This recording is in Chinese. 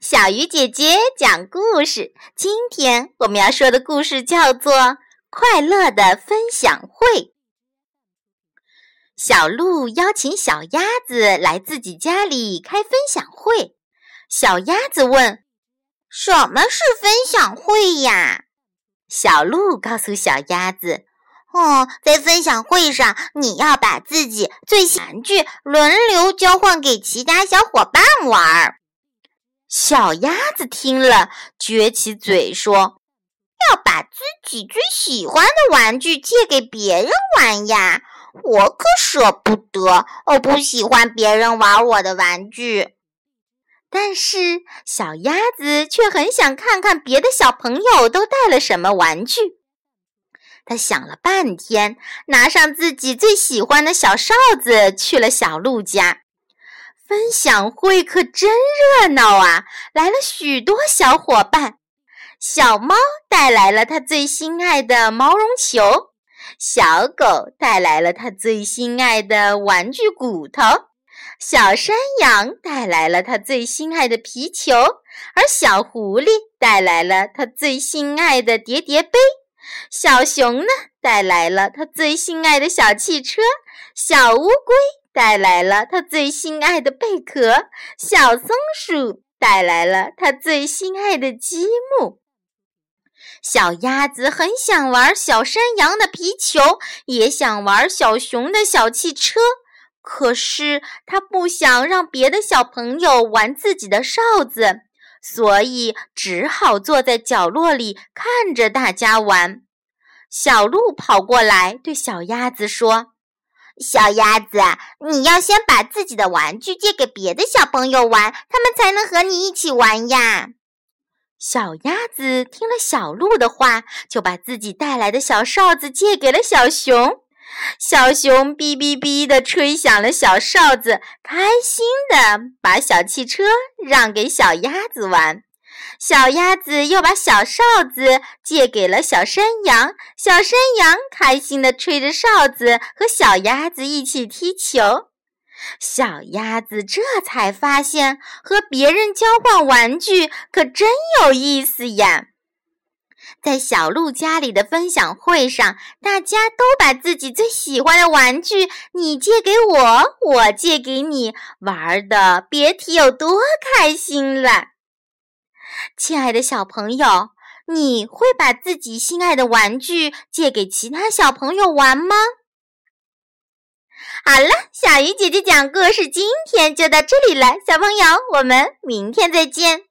小鱼姐姐讲故事。今天我们要说的故事叫做《快乐的分享会》。小鹿邀请小鸭子来自己家里开分享会。小鸭子问：“什么是分享会呀？”小鹿告诉小鸭子。哦，在分享会上，你要把自己最喜玩具轮流交换给其他小伙伴玩。小鸭子听了，撅起嘴说：“要把自己最喜欢的玩具借给别人玩呀！我可舍不得，我不喜欢别人玩我的玩具。”但是小鸭子却很想看看别的小朋友都带了什么玩具。他想了半天，拿上自己最喜欢的小哨子，去了小鹿家。分享会可真热闹啊！来了许多小伙伴。小猫带来了它最心爱的毛绒球，小狗带来了它最心爱的玩具骨头，小山羊带来了它最心爱的皮球，而小狐狸带来了它最心爱的叠叠杯。小熊呢，带来了它最心爱的小汽车；小乌龟带来了他最心爱的贝壳；小松鼠带来了他最心爱的积木。小鸭子很想玩小山羊的皮球，也想玩小熊的小汽车，可是它不想让别的小朋友玩自己的哨子。所以只好坐在角落里看着大家玩。小鹿跑过来对小鸭子说：“小鸭子，你要先把自己的玩具借给别的小朋友玩，他们才能和你一起玩呀。”小鸭子听了小鹿的话，就把自己带来的小哨子借给了小熊。小熊哔哔哔地吹响了小哨子，开心地把小汽车让给小鸭子玩。小鸭子又把小哨子借给了小山羊，小山羊开心地吹着哨子，和小鸭子一起踢球。小鸭子这才发现，和别人交换玩具可真有意思呀。在小鹿家里的分享会上，大家都把自己最喜欢的玩具你借给我，我借给你，玩的别提有多开心了。亲爱的小朋友，你会把自己心爱的玩具借给其他小朋友玩吗？好了，小鱼姐姐讲故事今天就到这里了，小朋友，我们明天再见。